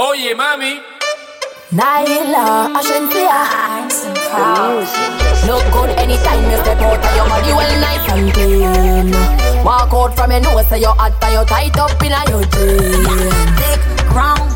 Oye, mami. Naila, Ashensia. Look good anytime you step out of your body well nice and clean. Walk out from your nose so you're hot and you tight up in a your jeans. Thick, brown,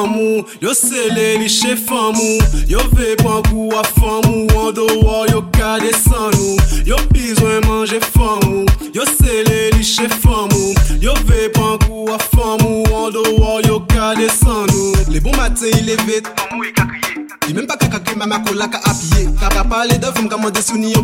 Femme Yo sele li che femme Yo ve pran kou a femme An do war yo ka desan nou Yo bizwen manje femme Yo sele li che femme Yo ve pran kou a femme An do war yo ka desan nou Le bon matin il vite. Maman est crié Di men pa kakake mama kola ka apye Kaka pale de fom kamande sou ni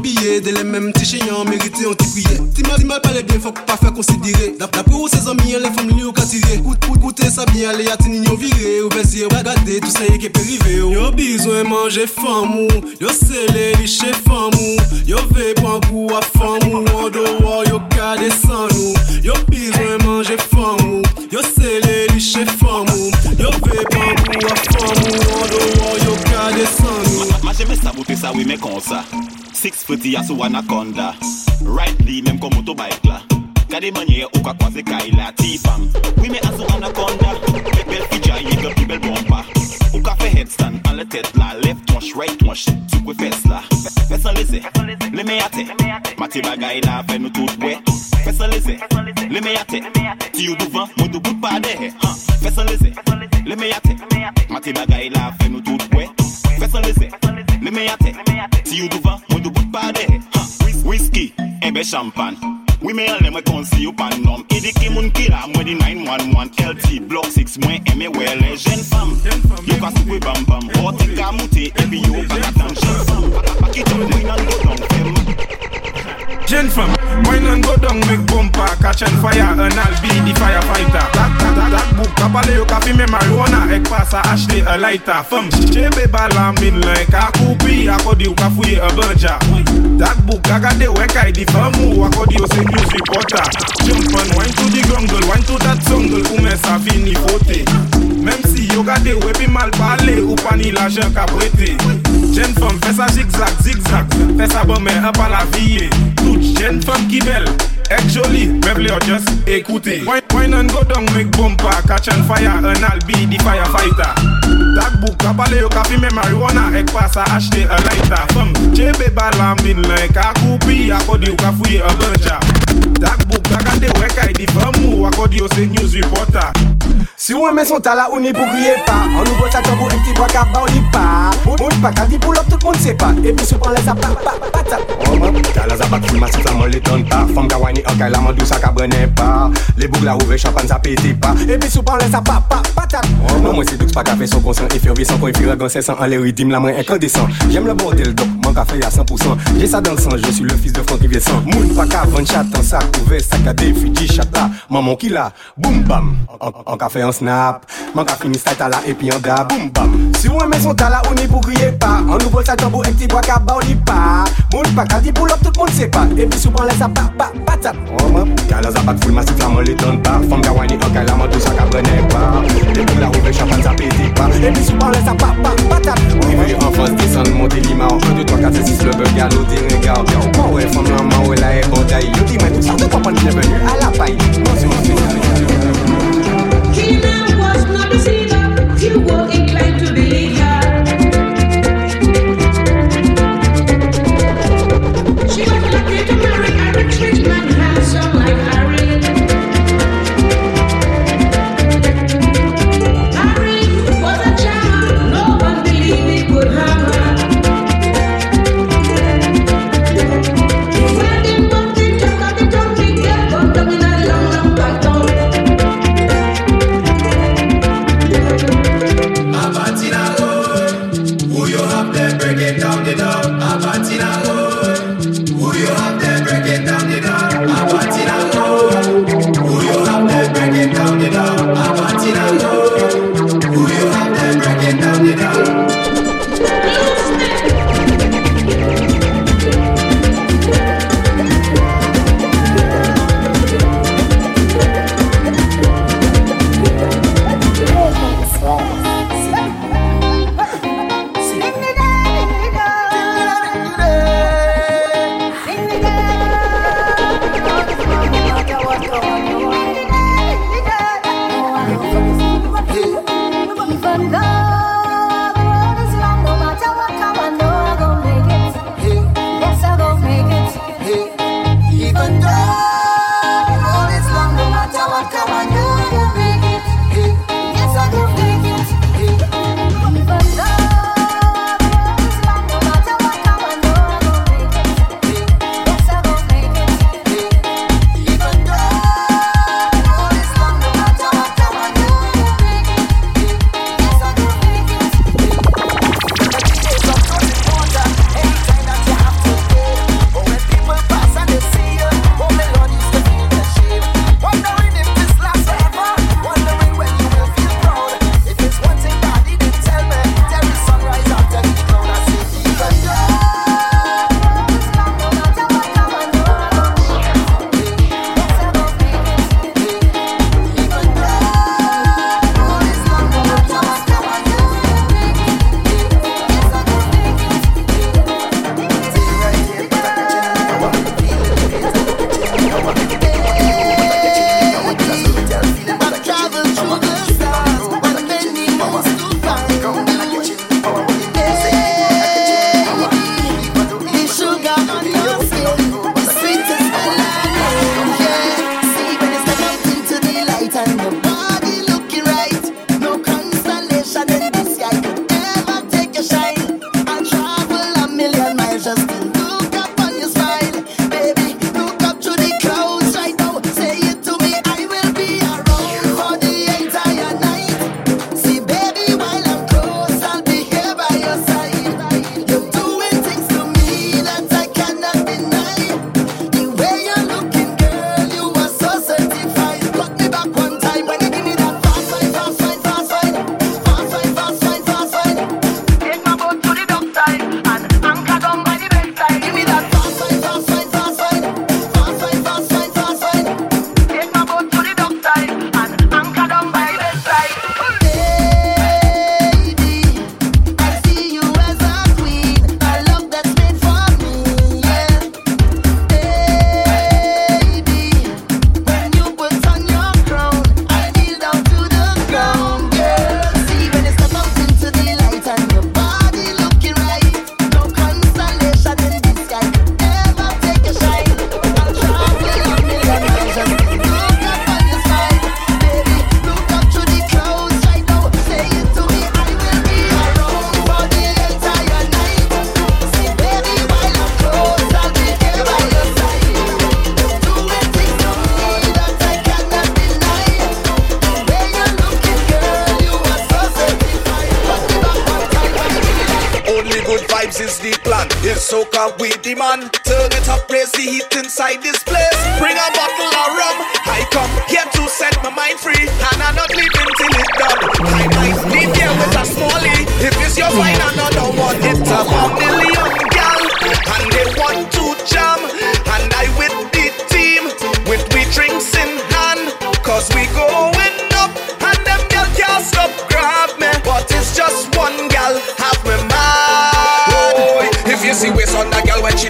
ke perive yo Yo bizwen manje famou Yo sele li che famou Yo ve pan pangou a famou An do wa yo kade san nou Yo bizwen manje famou Yo sele li che famou Yo ve pan pangou a famou An do wa yo kade san nou Ma jeme sa sabote sa we me konsa Six footy ya sou anaconda. Right li menm kon motobike la Kade manye ou kwa kwaze kaila Ti fam, we me asu anaconda? Wash, right wash, sou kwe fes Mati we de Mati we de We me al mwen konsi you pan nom. Idiki moun kila, mwen di 911 LT, Block 6, mwen eme wele eh, Jen fam, yo ka sukwe bam bam. Hoti ka muti, ebi yo kakatan Jen fam, pakito mwen nan go don fem Jen fam, mwen nan go dong mek bompa Kachan faya an al bi di faya fayta Tak tak tak tak buk Kapale yo kapi me marwana Ek pasa ashte a laita Fam, chebe bala min len Ka koupi akodi yo ka fouye a banja. Tak buk kagade wekay di famu Akodi yo se news reporter. Jumpan, wine to di grongle Wine to dat songle Koumen sa fini fote. Mem si yo gade wepi mal pale Ou pani la jen ka brete Jen fam, fesa zigzag zigzag Fesa bome e pa la viye good, jen fam ki bel Ek joli, me vle yo just ekoute Wine an go down, make bumper Catch an fire, an al be di firefighter. Tak buk, kapale yo kafi me marijuana Ek pasa ashte a lighter. Fam, chebe balam bin len Kakupi, akodi yo kafuye a bunja Tak buk, kakande wekay di famu Akodi yo se news reporter. Si ou eme son tala ou ni pou kriye pa. An nou vot sa kambo e pti bwa ka ba ou li pa. Moun pa ka di pou lop tout moun se pa. E pi sou pan le sa pa pa pa ta. Oman, tala za bak filma sa man le ton pa. Fom ka wani okay la man dou sa ka brene pa. Le boug la ouve chapan sa pete pa. E pi sou pan le sa pa pa pa ta. Oman, mwen se douks pa ka fe son konsan Efervesan kon efira gansen san An le ridim la mwen inkandesan Jem le bordel dok, man ka fe ya 100% Jè sa dan san, je suis le fils de Franck Rivier san Moun pa ka van chatan sa kouve Sa ka defi di chata, maman ki la Boum bam, an kafe fe an snap Man ka fini style tala epi an da Boum bam Si ou eme son tala ou ni pou kriye pa An nou vol sa tambo ek ti bwa ka ba ou ni pa Moun pa ka di pou lop tout moun se pa Epi sou pan le sa pa pa pa tap Oman, kala za bak ful masif la man le ton pa Fom ka wani an kay la man tou sa ka brene pa bouk la ouve chapan sa pete pa Epi sou pan le sa pa pa pa tap Rive en fos desan monte lima 1, 2, 3, 4, 5, 6 le bug galo di regard Mwen wè fom la man wè la e bonday Yo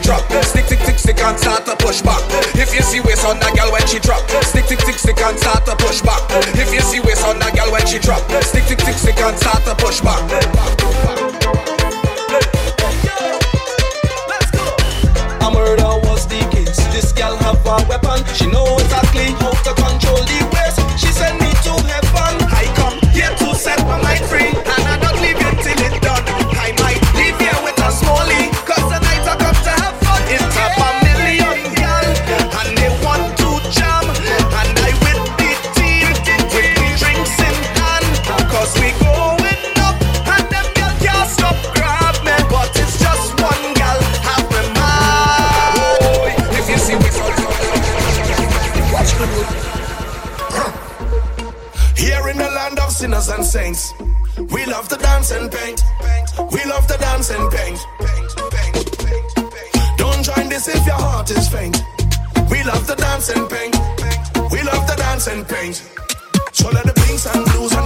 drop. Stick, tick, tick, stick and start to push back. If you see waist on that girl when she drop, stick, tick, tick, stick and start to push back. If you see waist on that girl when she drop, stick, tick, tick, stick and start to push back. A murder was the case. This girl have a weapon. She knows exactly how to control the waist. She said. saints. We love to dance and paint. We love to dance and paint. Don't join this if your heart is faint. We love to dance and paint. We love to dance and paint. So let the blinks and blues and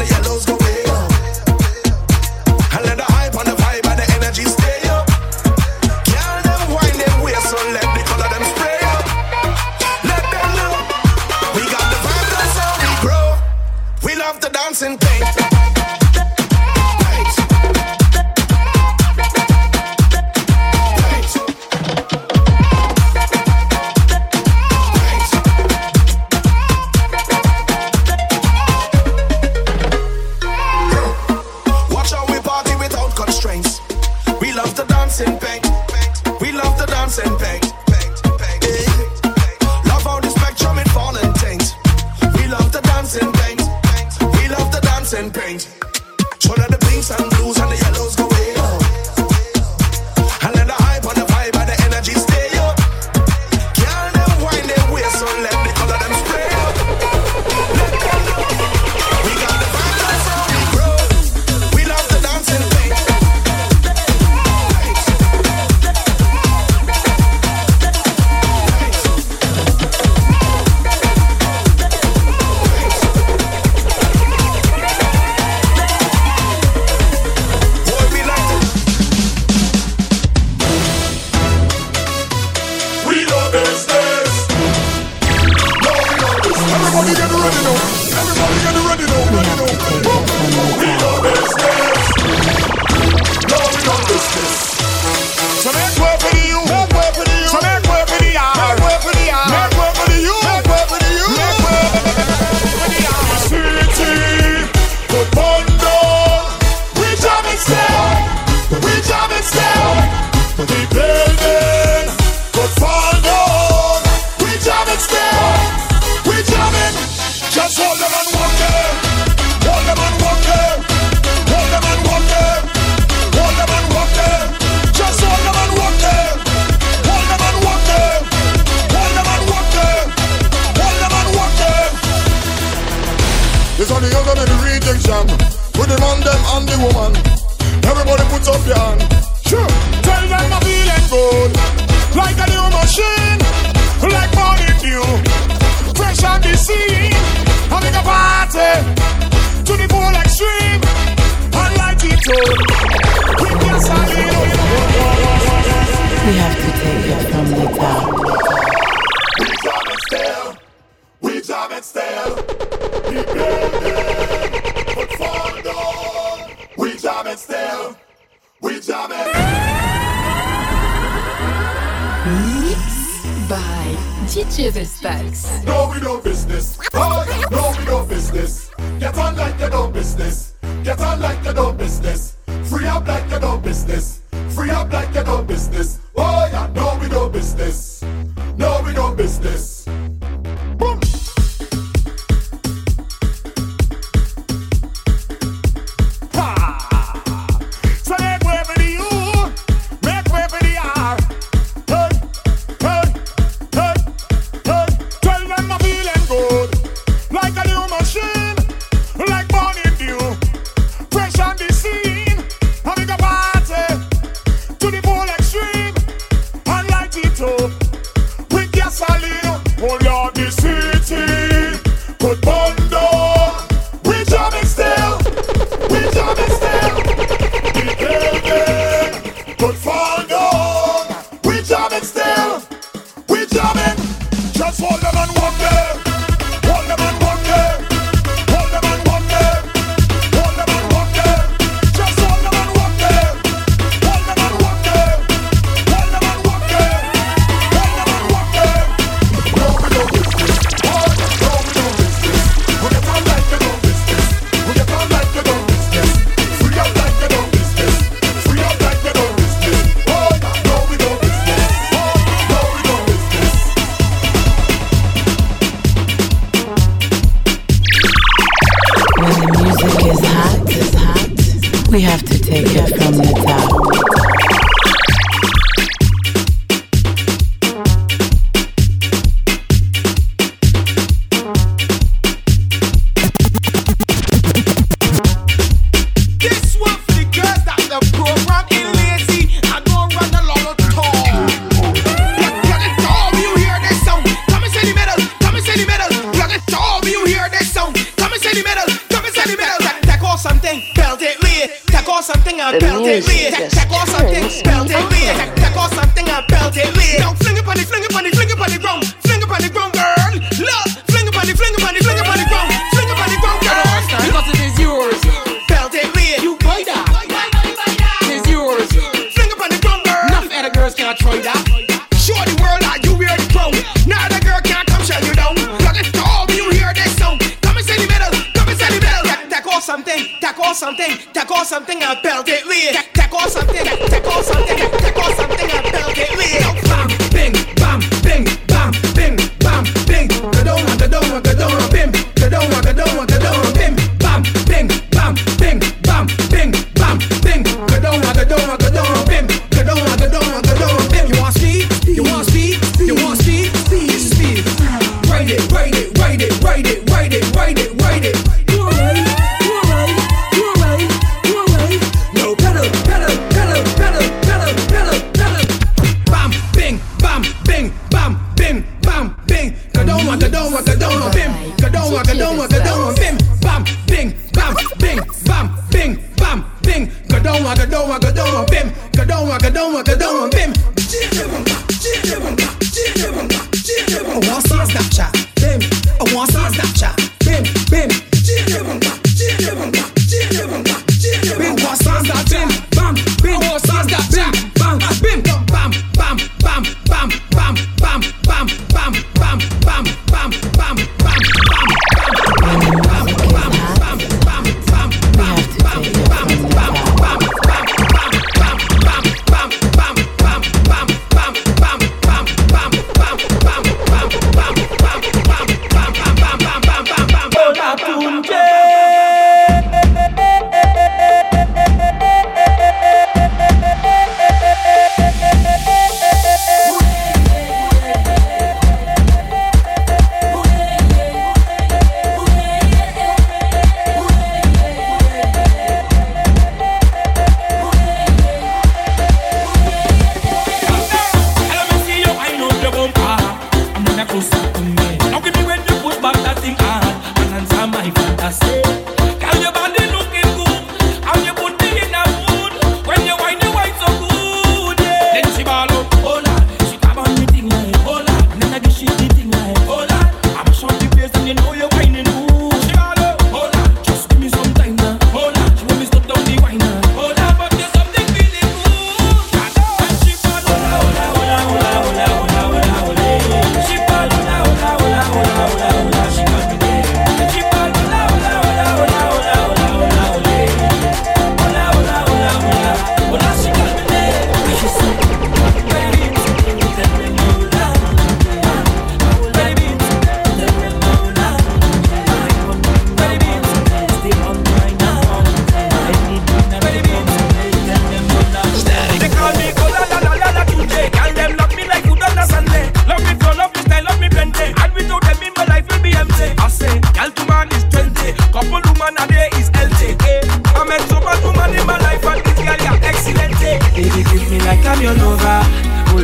down, walk down, walk down, bim. Go down, walk down, walk down, bim. Bam, bing, bam, bing, bam, bing, bam, bing. Go down, walk down, walk down, bim. Go down, walk down, walk down.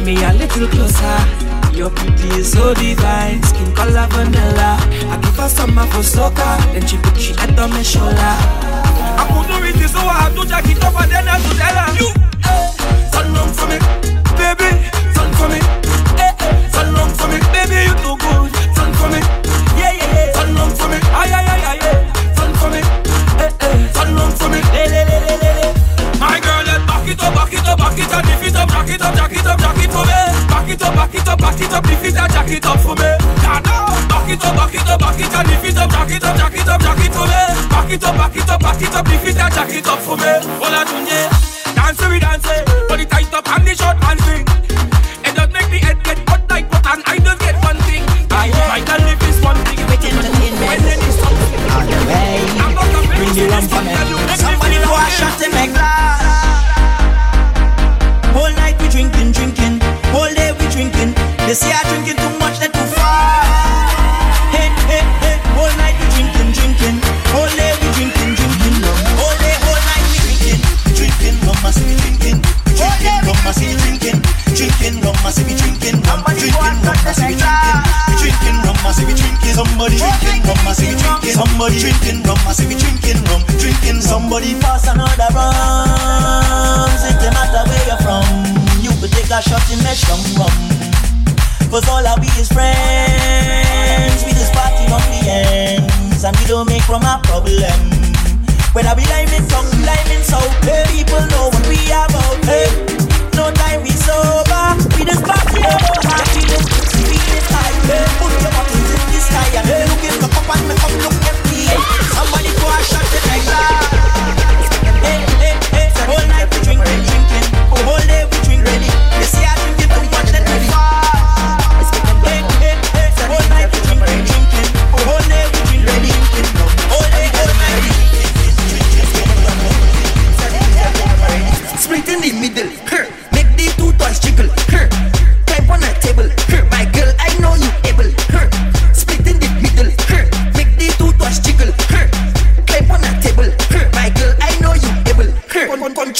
me a little closer. Your beauty is so divine, skin color vanilla. I give her summer for soccer, then she put she head on my shoulder. I couldn't reach it, so I had to jack it up and then I do to tell her. You, turn round for me, baby, turn for me. Hey, hey, turn round for me, baby, you too good, turn for me. Yeah, yeah, yeah, turn round for me, ay, ay, ay, ay, ay. turn for me. eh eh. turn round for me, le, le, le, le, le. My girl, let back it up, back it up, back it up. Jack it up, jack it up, jack it for me. Back it up, back it up, back it up. If it's a jack it up for me. Back it up, back it up, back it up. If it's a jack it up, jack it up, jack it for me. Back it up, back it up, back it up. If it's a jack it up for me. Hola, Tunje. Dance we dance, body tight up and the short pants. swing. They say I drinking too much, that too far. Hey, hey, hey, all night we drinking, drinking. All day we drinking, drinking rum. All day, all night we drinking, drinking rum. I see me drinking, drinking rum. I see me drinking, drinking rum. I see me drinking rum. Drinking rum. I see me drinking. Drinking rum, I see we drinking. Somebody drinking rum, I see we drinking. Somebody drinking rum, I see we drinking rum. Drinking somebody pass another rum. It don't matter where you're from, you could take a shot in the rum. Cause all of be is friends. We just party on the ends. And we don't make from a problem. When I be in tongue, lime in south, hey, people know what we are about. Hey, no time we sober. We just party on our happiness. We just high. Hey, put your bottles in the sky. And hey, look in the cup and the cup look empty. Somebody go and shut the like that. Hey, hey, hey. Whole night we drink, we drinking. Whole day we drink, ready. They say I drink it, but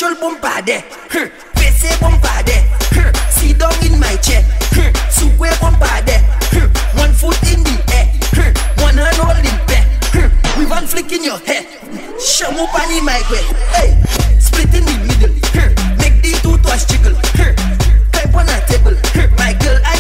sexual bombarde. PC bombarde. Sit down in my chair. Sukwe bombarde. One foot in the air. One hand holding back. With one flick in your hair. Shamu pani my way. Hey, split in the middle. Make the two twice jiggle. Type on a table. My girl, I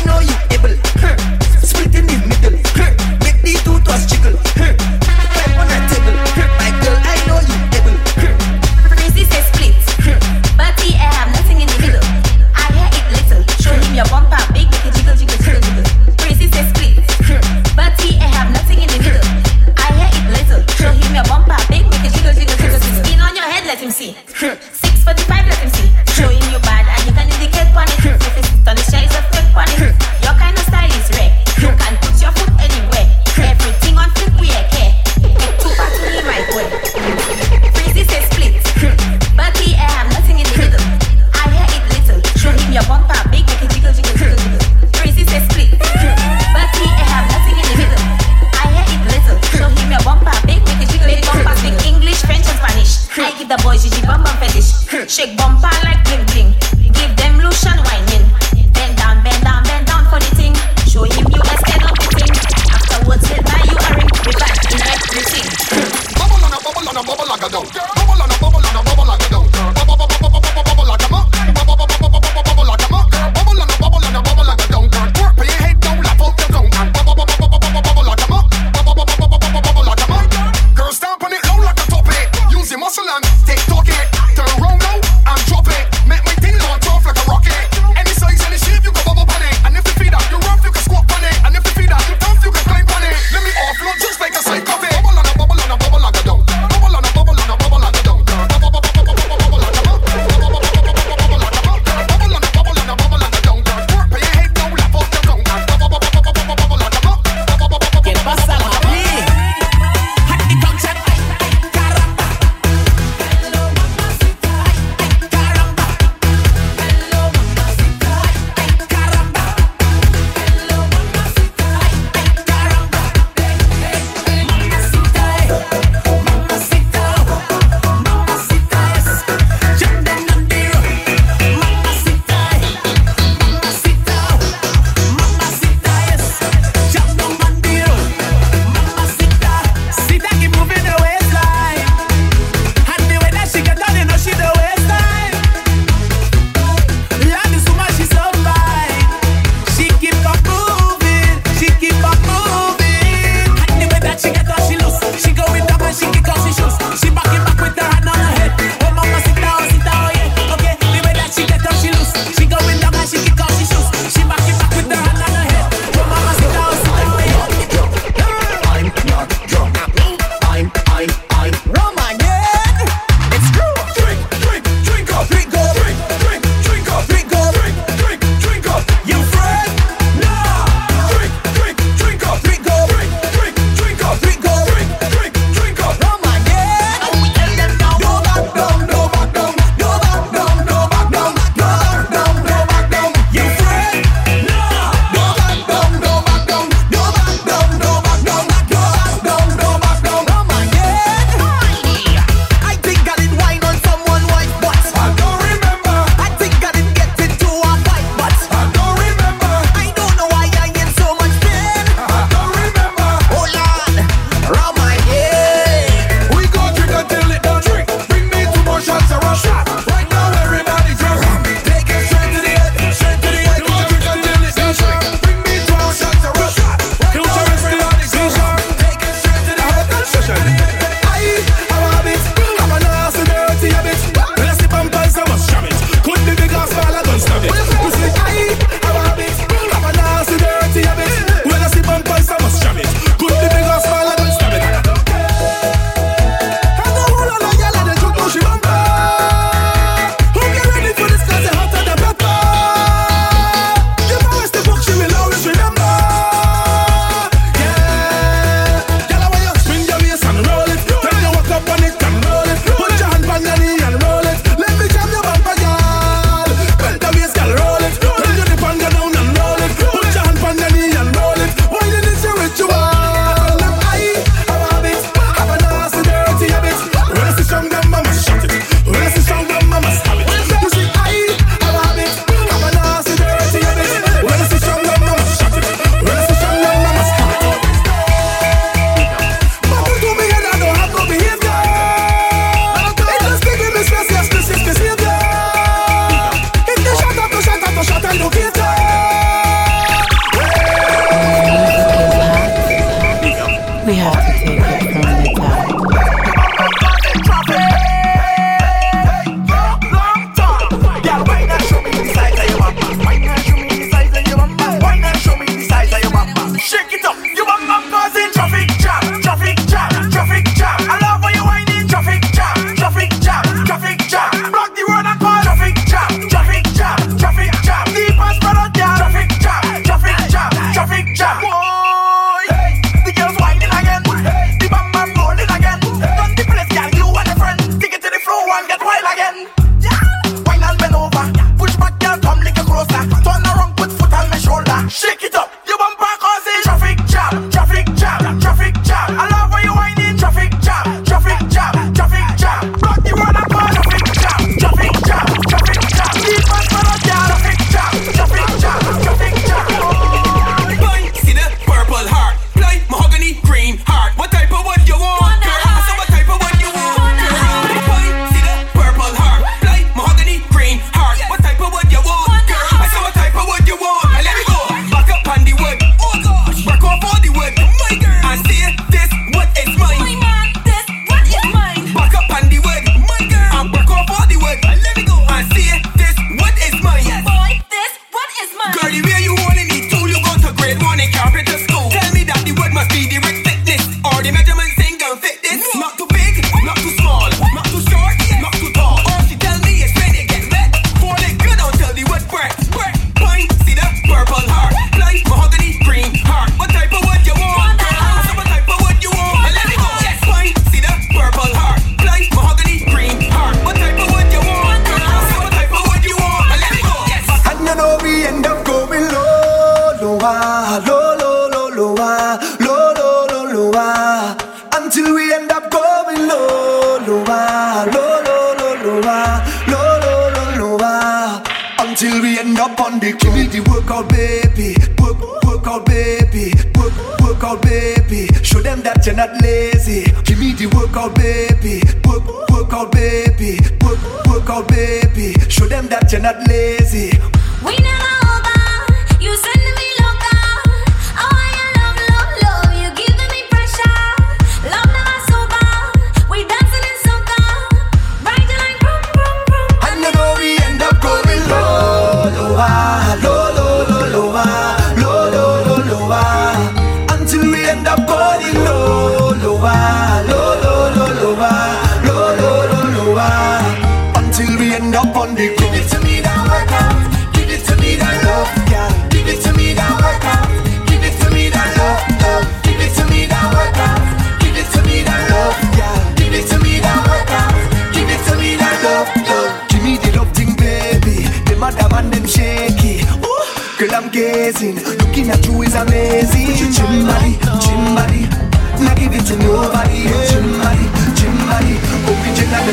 She the workout baby, work workout baby, work workout baby. Show them that you're not lazy. Give me the workout baby, work workout baby, work workout baby. Show them that you're not lazy.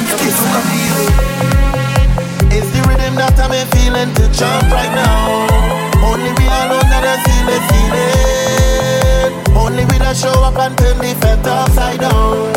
It's what I'm. It's the rhythm that I'm feeling to jump right now. Only we alone that Only we that show up and turn the fat upside down.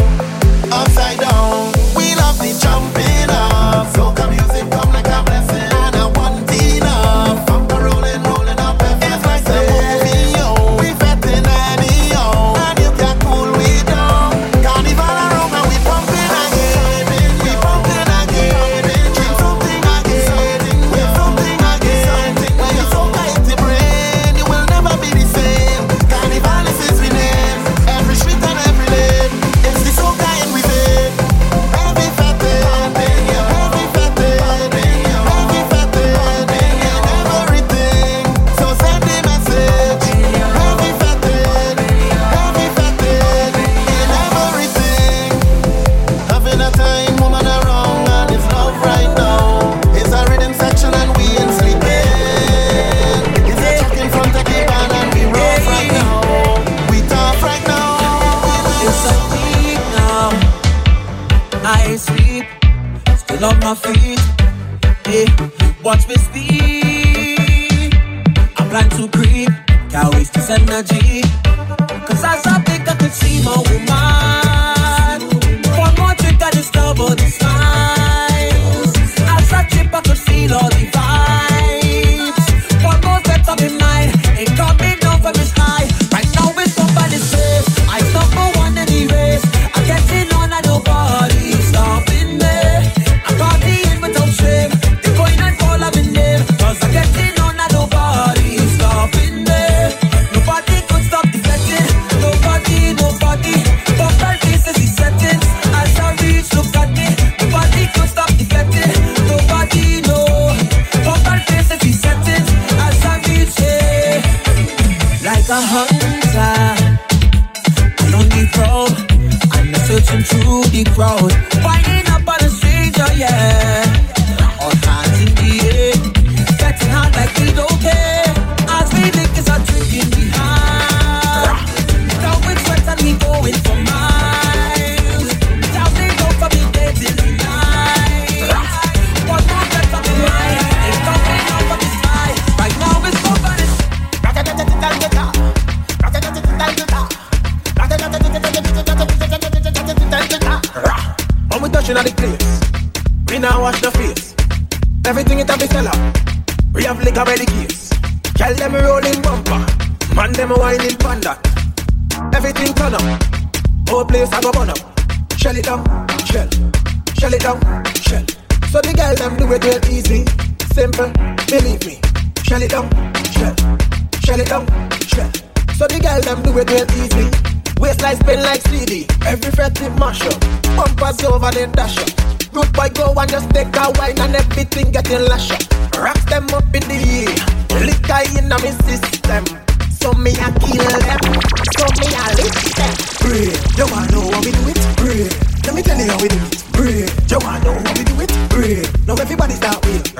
everybody start with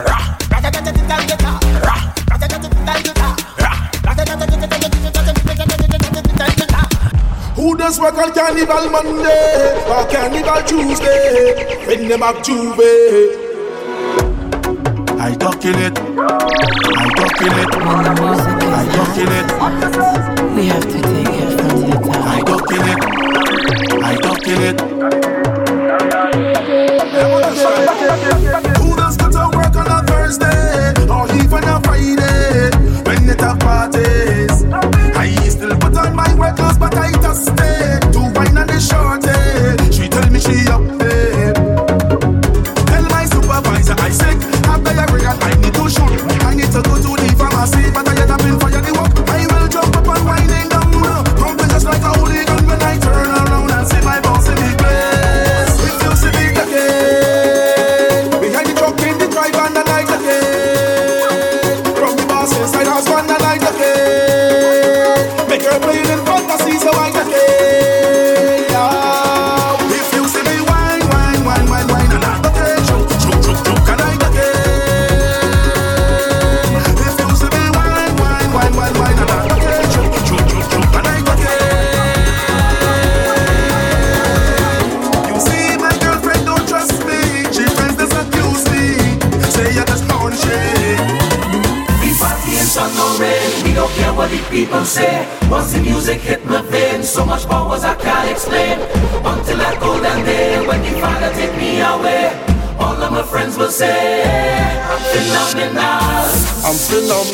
Who does work on Carnival Monday or Carnival Tuesday? Bring them up Juve. I talk in it. I talk in it. I talk in it. We have to take it from the top. I talk in it. I talk in it. parties. I still put on my wet clothes, but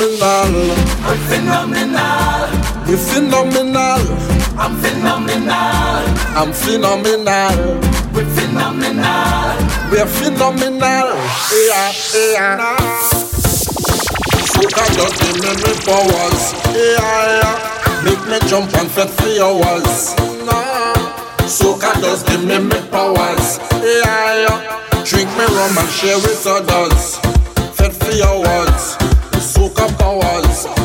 phenomenal. I'm phenomenal. You're phenomenal. I'm phenomenal. I'm phenomenal. We're phenomenal. We're phenomenal. Yeah, yeah. So that just give me me powers. Yeah, yeah. Make me jump and fit for hours. Nah. So can just give me me powers. Yeah, yeah. Drink me rum and share with others. Fit for hours up cowards.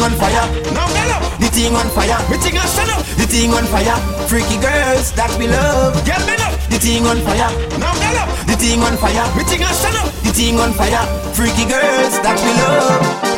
thing on fire. Now get up. The thing on fire. We thing on stand up. The thing on fire. Freaky girls that we love. Get me up. The thing on fire. Now get up. The thing on fire. We thing on stand up. The thing on fire. Freaky girls that we love.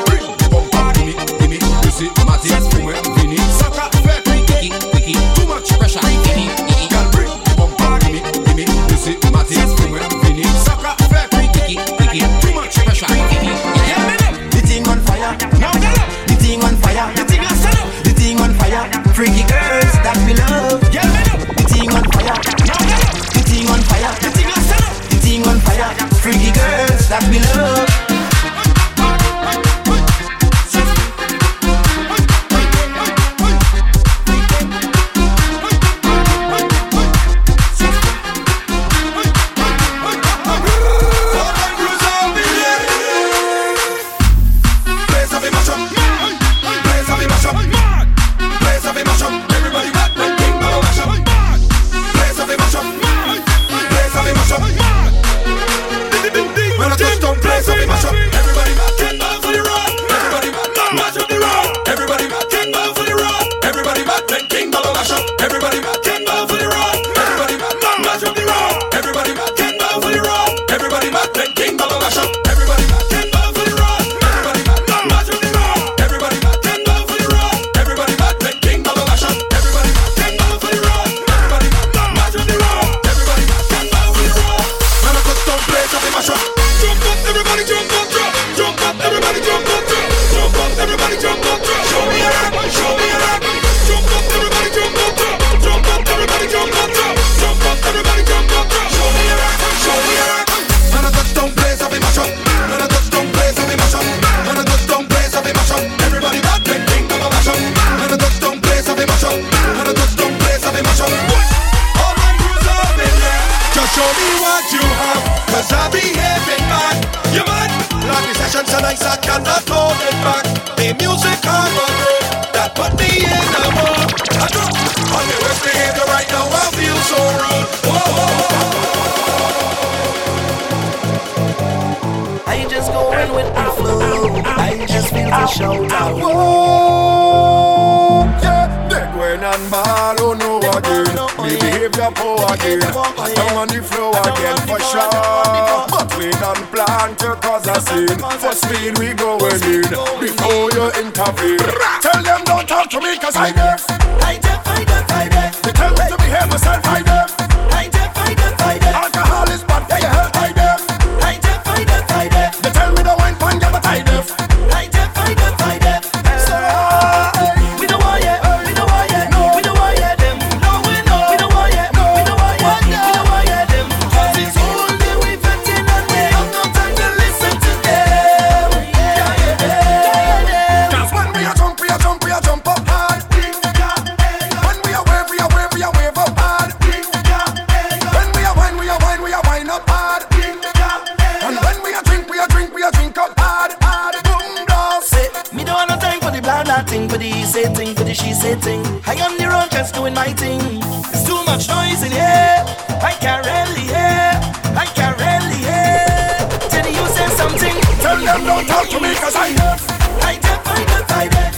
I did, I did, I did.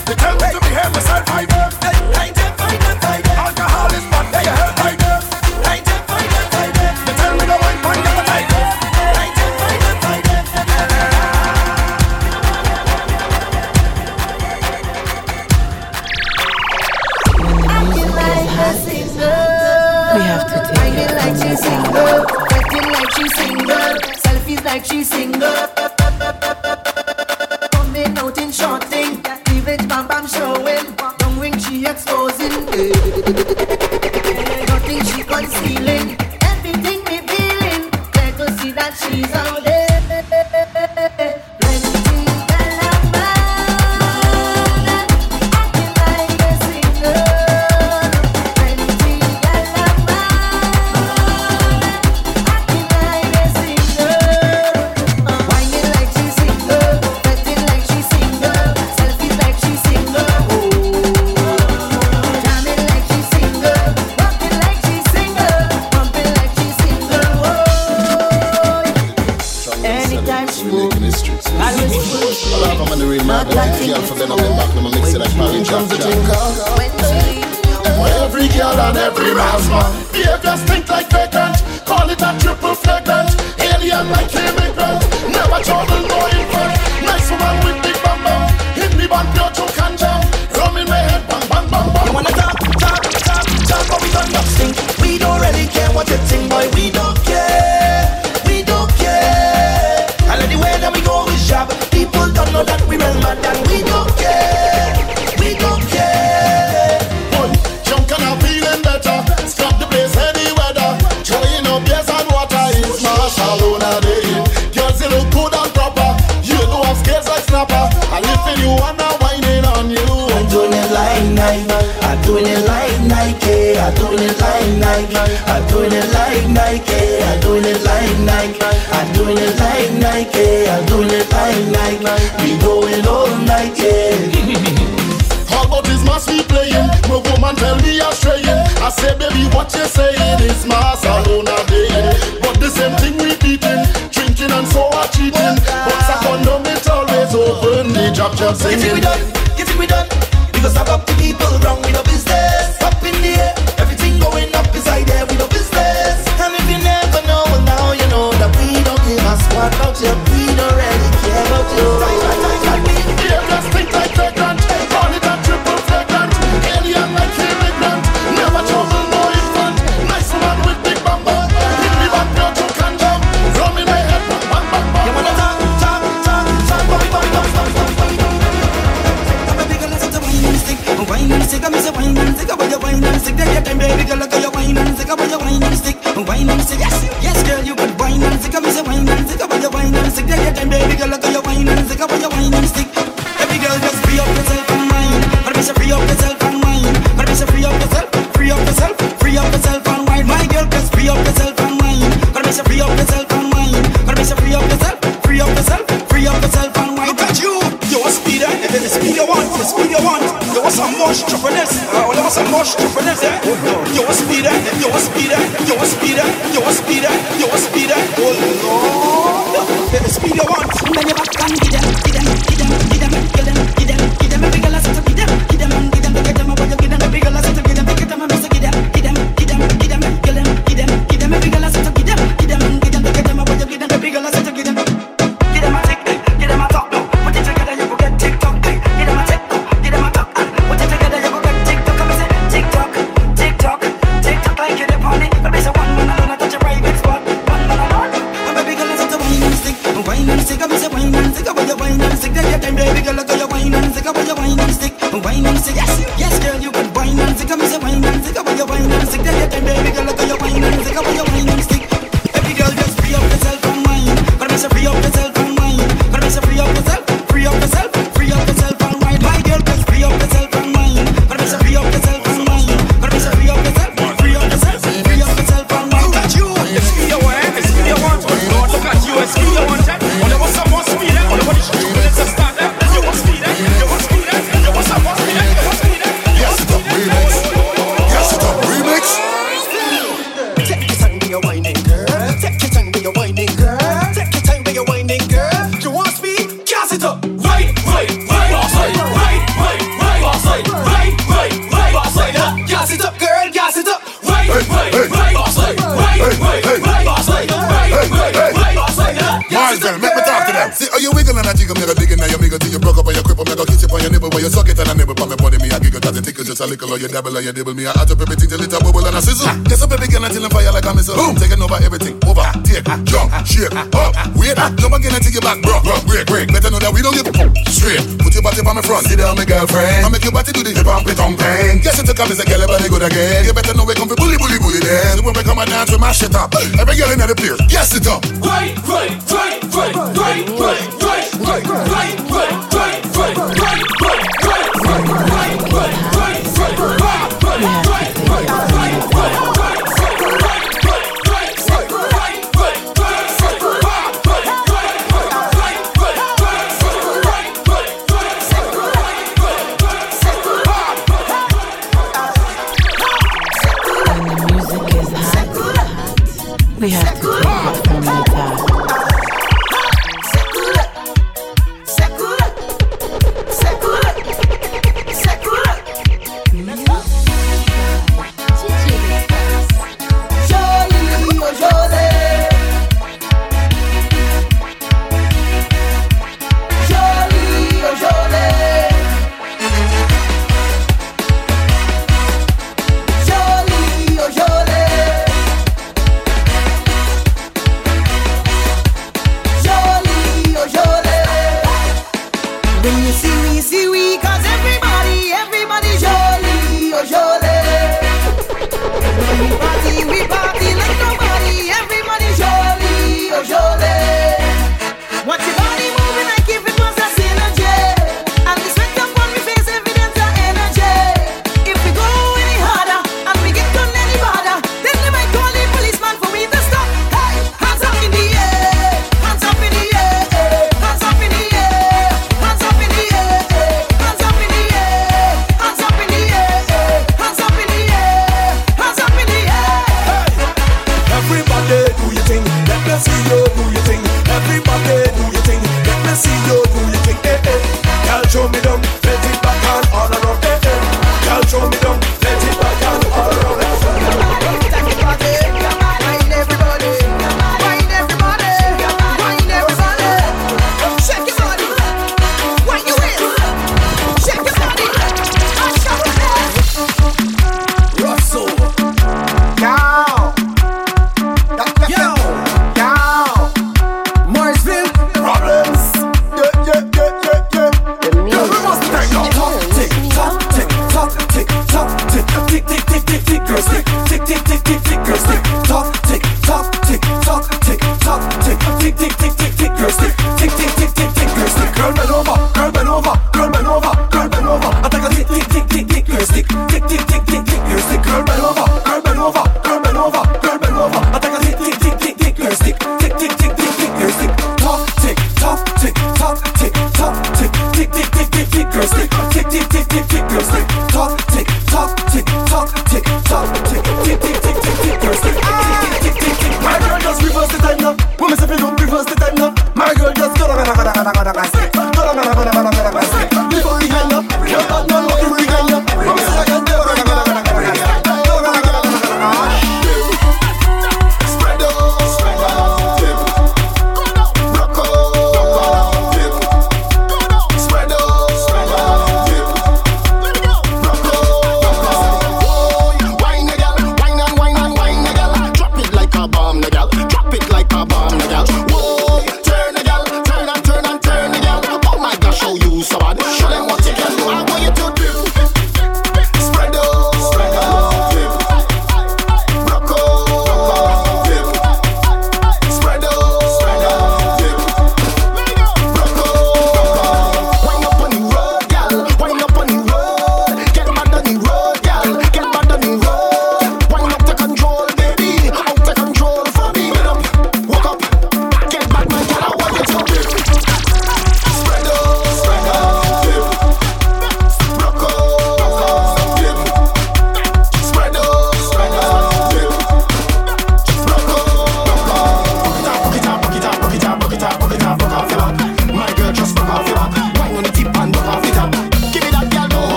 not cheating. Condom, it's always open. The job jobs singing. You think we done? You think we done? We go suck up to people. time, baby girl, look at your wine and stick up your wine and stick, wine and stick. Yes, yes, girl, you put wine and stick up your wine and stick up your wine and stick. Take your time, baby girl, look at your wine and stick up your wine and stick. Every girl, just free up yourself and mine. But be free up yourself and mine. But be free up yourself. You was a more entrepreneurs. All of us a more entrepreneurs. Eh? You was speeder? You was Peter. You was Peter. You was Peter. You was speeder? Oh Lord, speed your one. Many back and get just a little or you double or you double me. I add up everything till it a bubble and a sizzle. Just a baby girl until I fire like a missile. Boom. Taking over everything. Over, take, jump, shake, up, wait. Jump again and take it back, bro. bro break, break. Better know that we don't give straight. Put your body on my front. Sit down, my girlfriend. I make your body do the hip hop pit on bang. Guess it's a cup is a girl, everybody good again. You better know we come for bully, bully, bully then. So when we come and dance, with my it up. Every girl in the place, yes it up. Right, right, right, right, right, right, right, right, right, right, right, right.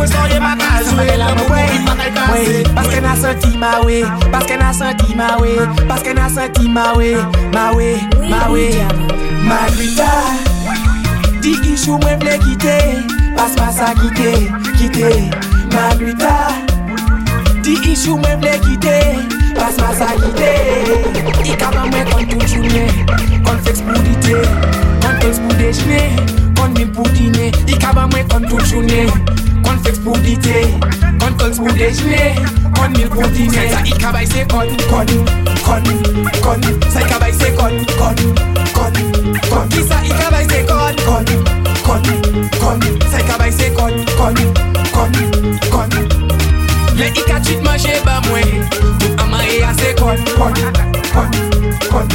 mwen sorye baka jwe mou pou pa bakay kase Paske na senti ma we Paske na senti ma we Paske na senti ma we Ma we, ma we Madrita Di ishou mwen vle kite Pas masa kite, kite. Madrita Di ishou mwen vle kite Pas masa kite. I kaba mwen kon tou jounye Kon feks pou dite Kon feks pou dejne Kon mwen pou dine. I kaba mwen kon tou jounye kon flex pou dite, kon flex pou dejne, kon mil pou dine. Sa i kabay se kon, kon, kon, kon. Sa i kabay se kon, kon, kon, kon. Ki sa i kabay se kon, kon, kon, kon. Sa i kabay se kon, kon, kon, kon. Le i ka chit manje ba mwen, tout ama e a se kon, kon, kon, kon,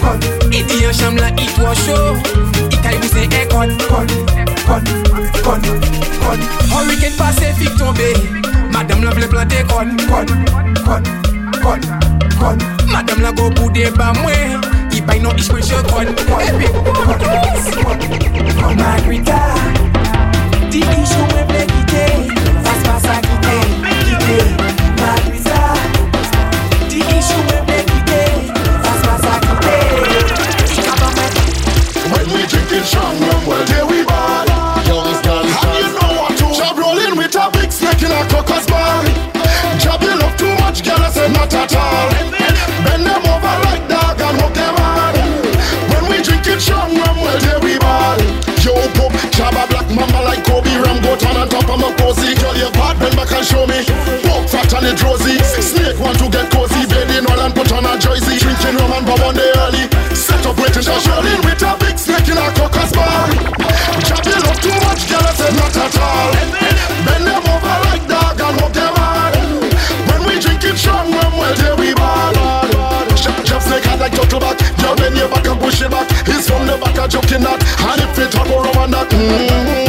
kon. I di cham la it was show, i kay ou se e kon, kon, kon, kon, kon, kon Hurricane Pacific tombe Madame la vle plante kon, kon, kon, kon, kon Madame la go boude ba mwen I bay nou ish preche kon, kon, kon, kon, kon Magrita Di ish ou mwen ple kite Fas pas a kite, kite Magrita Di ish ou mwen ple kite Fas pas a kite When we take it somewhere a cocker's ball. Job you love too much, girl, I said not at all. Bend them over like dog and hook them hard. When we drinking strong rum, well there we ball. Yo, pop, job a black mama like Kobe Ram, go turn on top of my cozy. Girl, your part, bend back and show me. Poke fat and it rosy. Snake want to get cozy, bathing all and put on a jersey. Drinking rum and bob on the early. Set up waiting, just rolling with a big snake in a cocker's bar. Job you love too much, girl, I said not at all. Girl, bend your back and push it back. He's from the back, a joking that. And if it up or rum and that. Mm,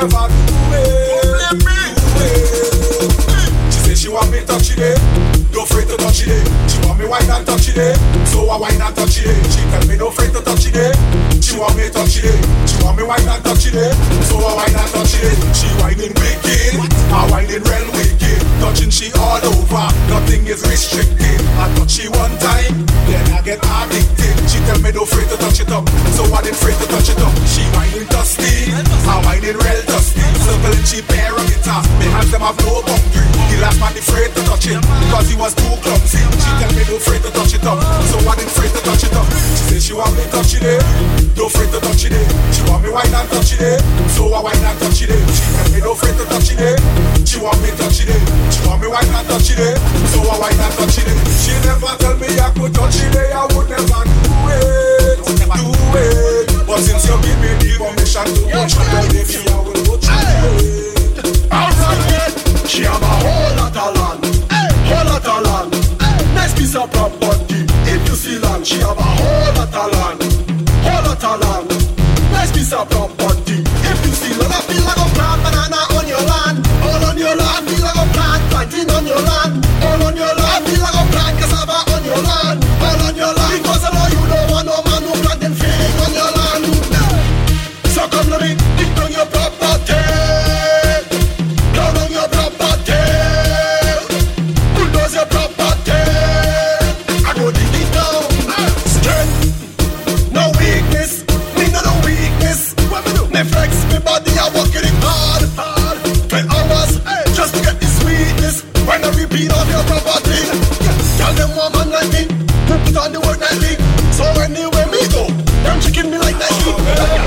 never do it. She say she want me touch it, eh? don't afraid to touch it. Eh? It. So I wine and touch it. Eh? Uh, eh? She tell me no afraid to touch it. Eh? She want me touch it. She want me wine and touch it. So I wine and touch it. She whining wicked. I whining real wicked. Touching she all over. Nothing is restricted. I touch she one time, then I get addicted. She tell me no afraid to touch it up. So I didn't afraid to touch it up. She whining dusty. I whining real dusty. Circling she parameter. Me hands them have no boundary. The last man afraid to touch it because he was too clumsy. She tell me no afraid to touch it up. So I didn't afraid to touch it up. She said she want me touch it. eh. No afraid to touch it. eh. She want me wine and touch it. eh. So I wine and touch it. eh. She tell me no afraid to touch it. eh. She want me touch it. eh. She want me wine and touch it. eh. So I wine and touch it. eh. She never tell me I could touch it. eh. I would never do it. Do it. But since you give me the permission to touch it, baby, I will touch it. Alright, she have a whole lot Piece of property. If you see land, she have a whole lot of land, whole lot of land. Nice piece of property. If you see land, I feel like a plant banana on your land, all on your land. Feel like a plant planting on your land, all on your land. Your property. Tell them one man like me, put on the work nightly. So anywhere me go, them chicken me like Nike.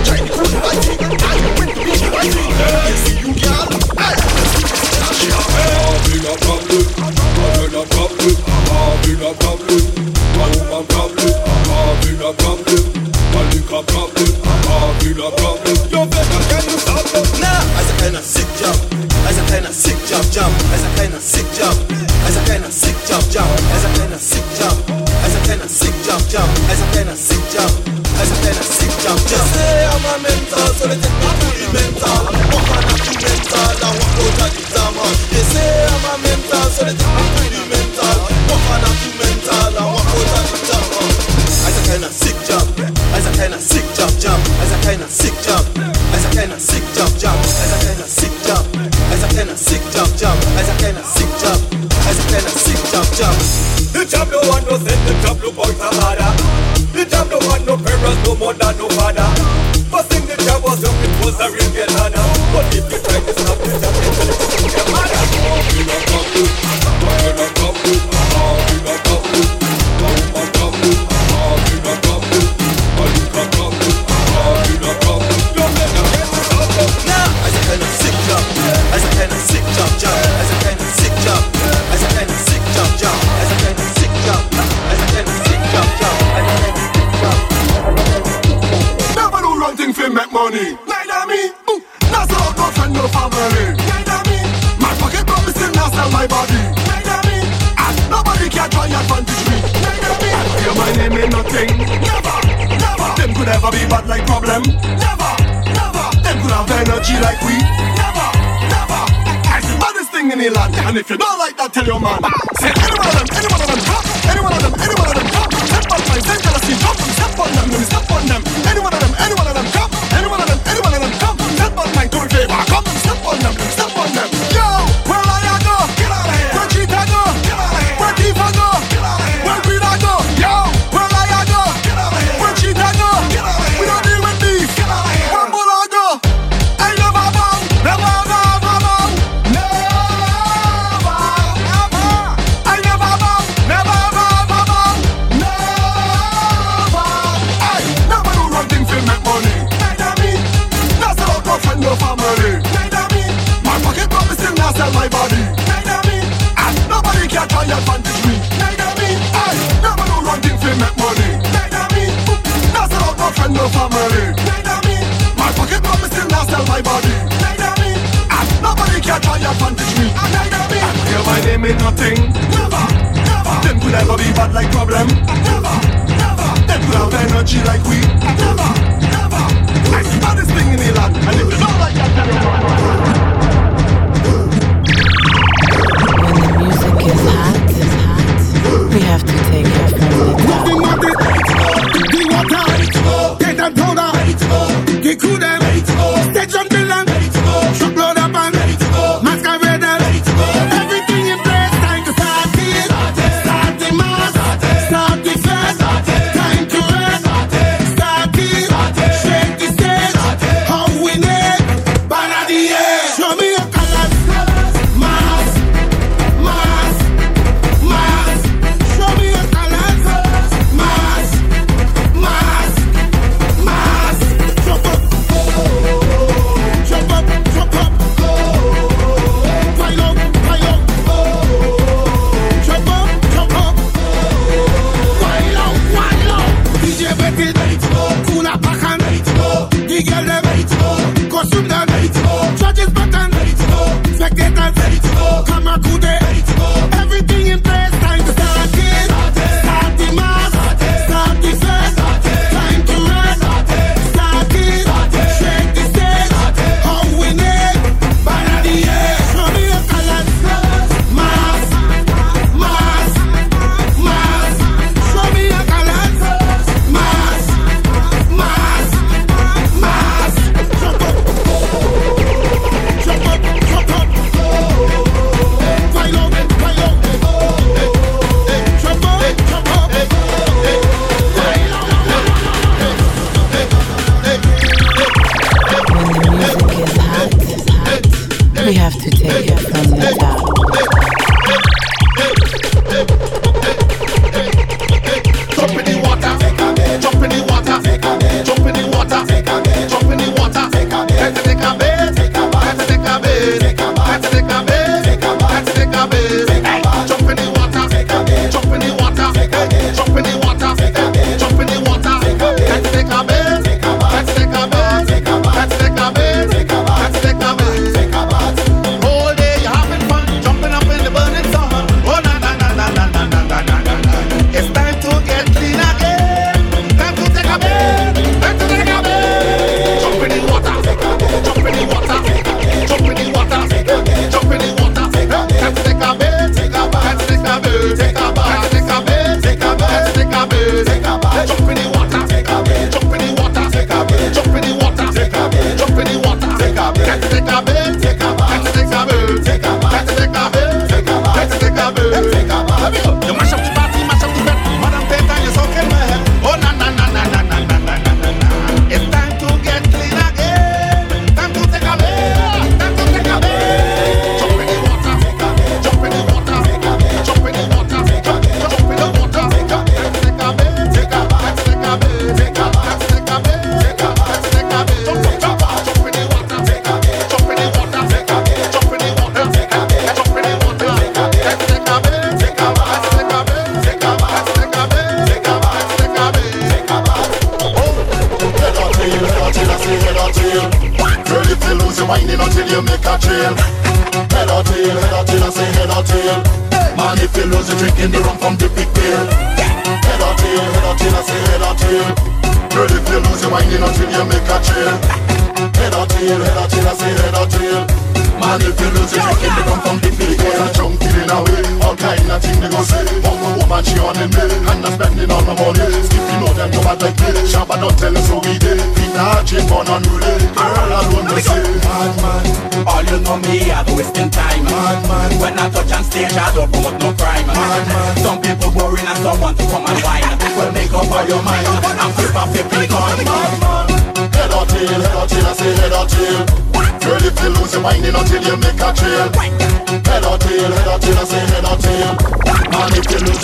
Try to cool my teeth, I went to beach my teeth. You see you girl, hey. Having a problem, having a problem, having a problem. A woman problem, having a problem. A liquor problem, having a problem. You better get you solve it now. As a kind of sick job, as a kind of sick job, job, as a kind of sick job, as a of sick job, job, as a of sick never. Be bad like problem. Never, never. Them could have energy like we. Never, never. I see baddest thing in the land. And if you don't like that, your When the music is hot, is hot, we have to take it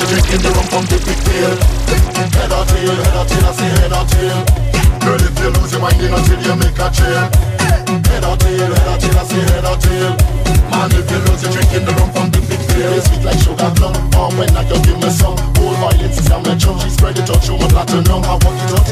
drinking the rum from the big pigtail Head or tail, head or tail, I say head or tail Girl, if you lose your mind, you know till you make a trail Head or tail, head or tail, I say head or tail Man, if you lose, your drink, drinking the rum from the big pigtail It's sweet like sugar plum, oh, when I go give me some Whole violence is on my chum, she spread it out, she want platinum I walk it out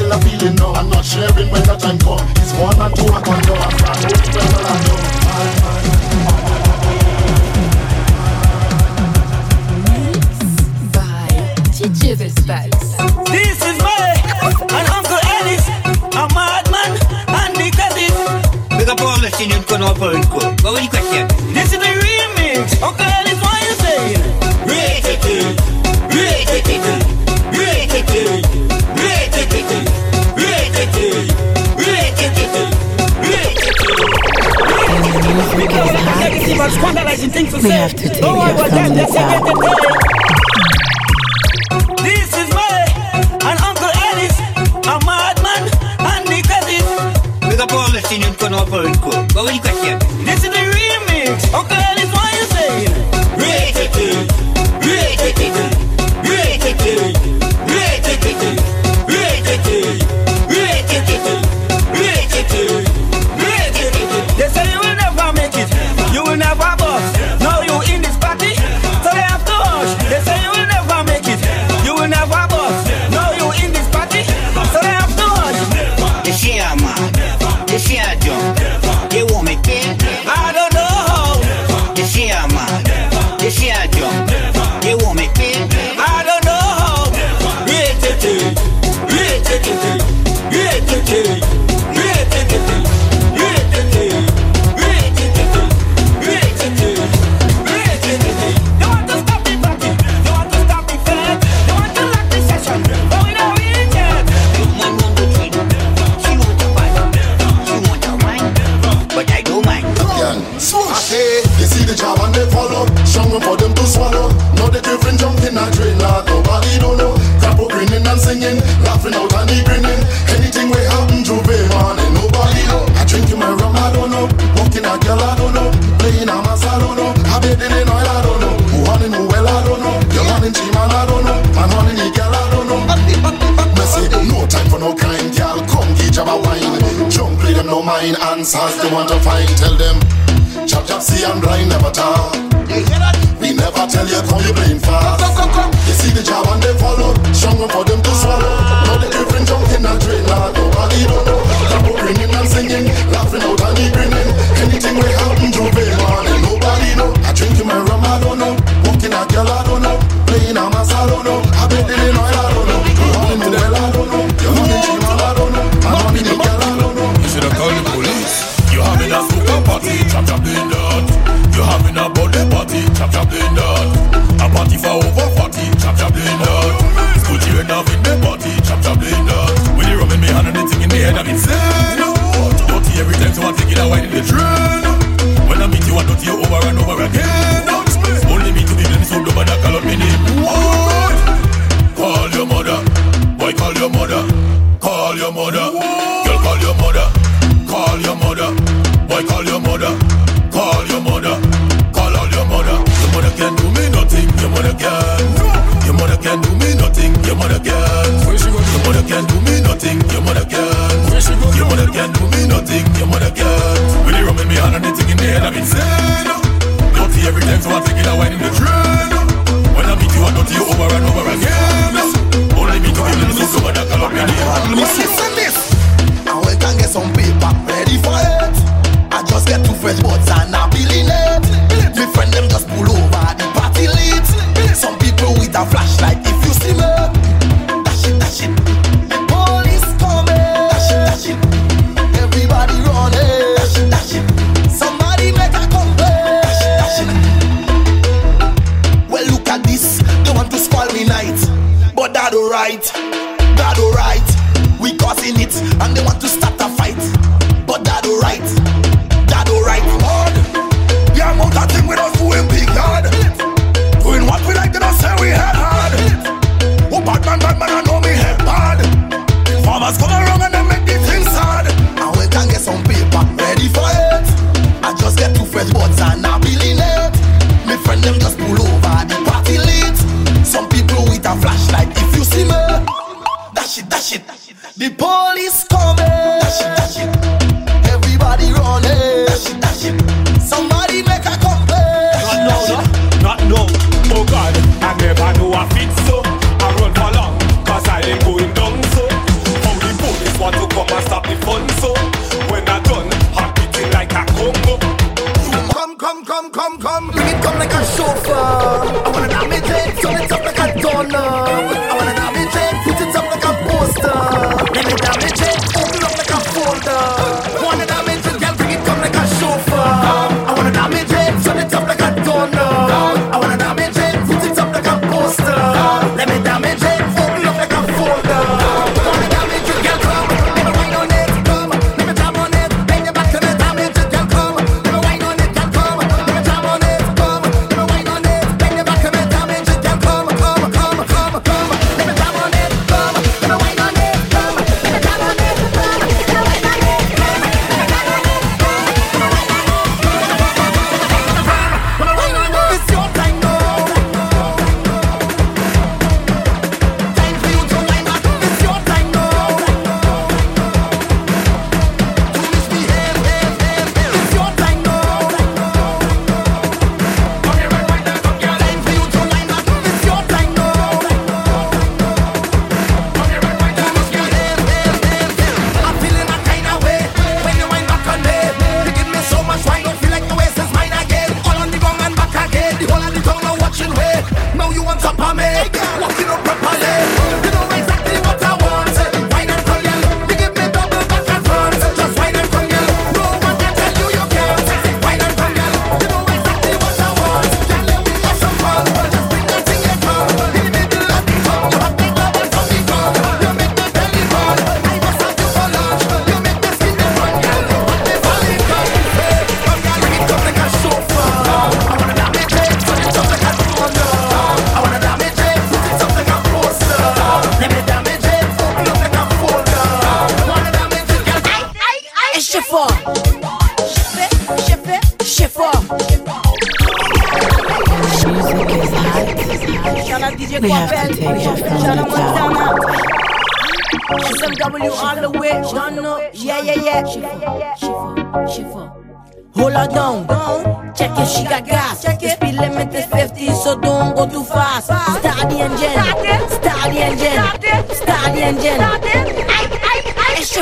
go too fast. Start the engine. Start the engine. Start the engine. Start the engine. Start the engine.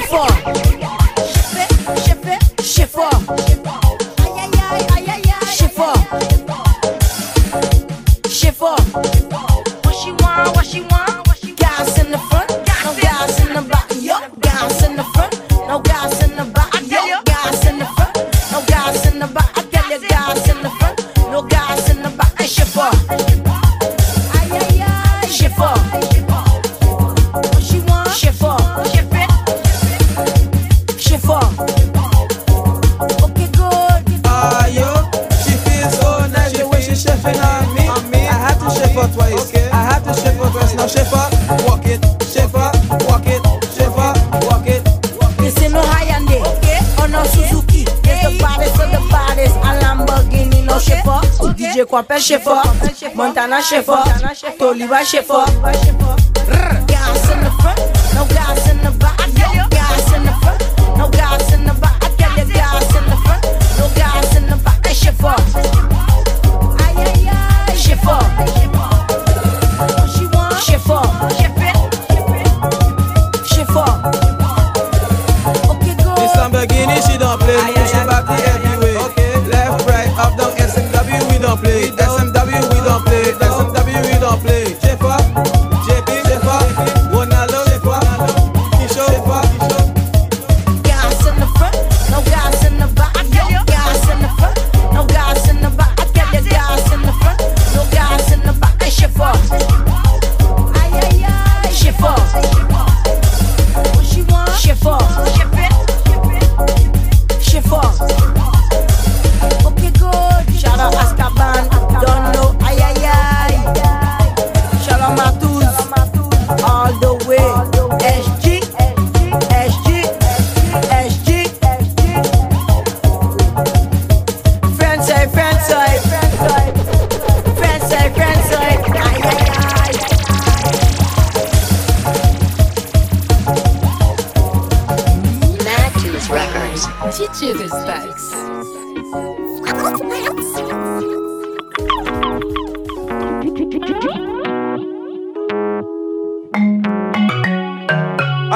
Start Compel chez fort, Montana chez fort, Toliba chez fort.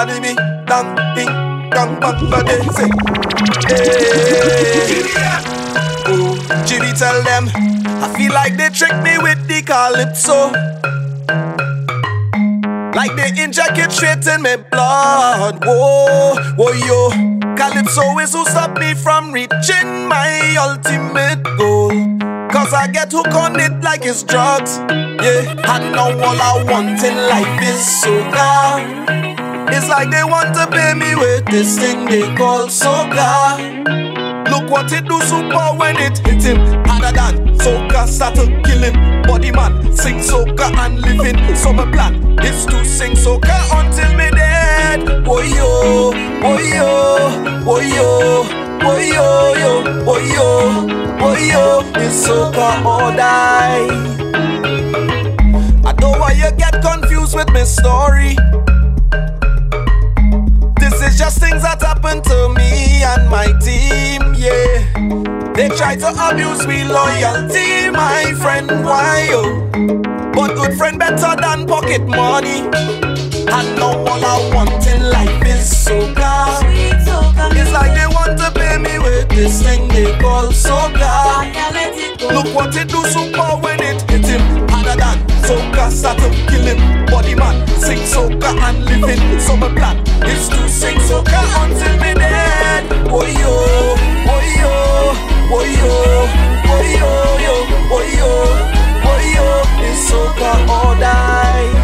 Anime, dang, ding, dang, bang, say. Hey. Oh, Jimmy tell them, I feel like they tricked me with the calypso. Like they inject it straight in my blood. Whoa, whoa, yo. Calypso is who stop me from reaching my ultimate goal. Cause I get hooked on it like it's drugs. Yeah, I know all I want in life is soca. It's like they want to pay me with this thing they call soca. Look what it do super when it hit him. Harder than soca start to kill him. Body man sing soca and living So my plan. Is to sing soca until me dead. Boy yo, boy yo, boy yo Boy yo, yo, boy yo, boy yo It's soca or die. I don't know why you get confused with my story just things that happen to me and my team, yeah. They try to abuse me loyalty, my friend, why yo? But good friend better than pocket money. And now all I want in life is soca. It's like they want to pay me with this thing they call soca. Look what it do super when it hit him harder than soca start to kill him. Body man sing soca and living. My plan is to sing soca until me dead. Oh yo, oh yo, oh yo, oh yo, yo, oh yo, oh yo. It's soca or die.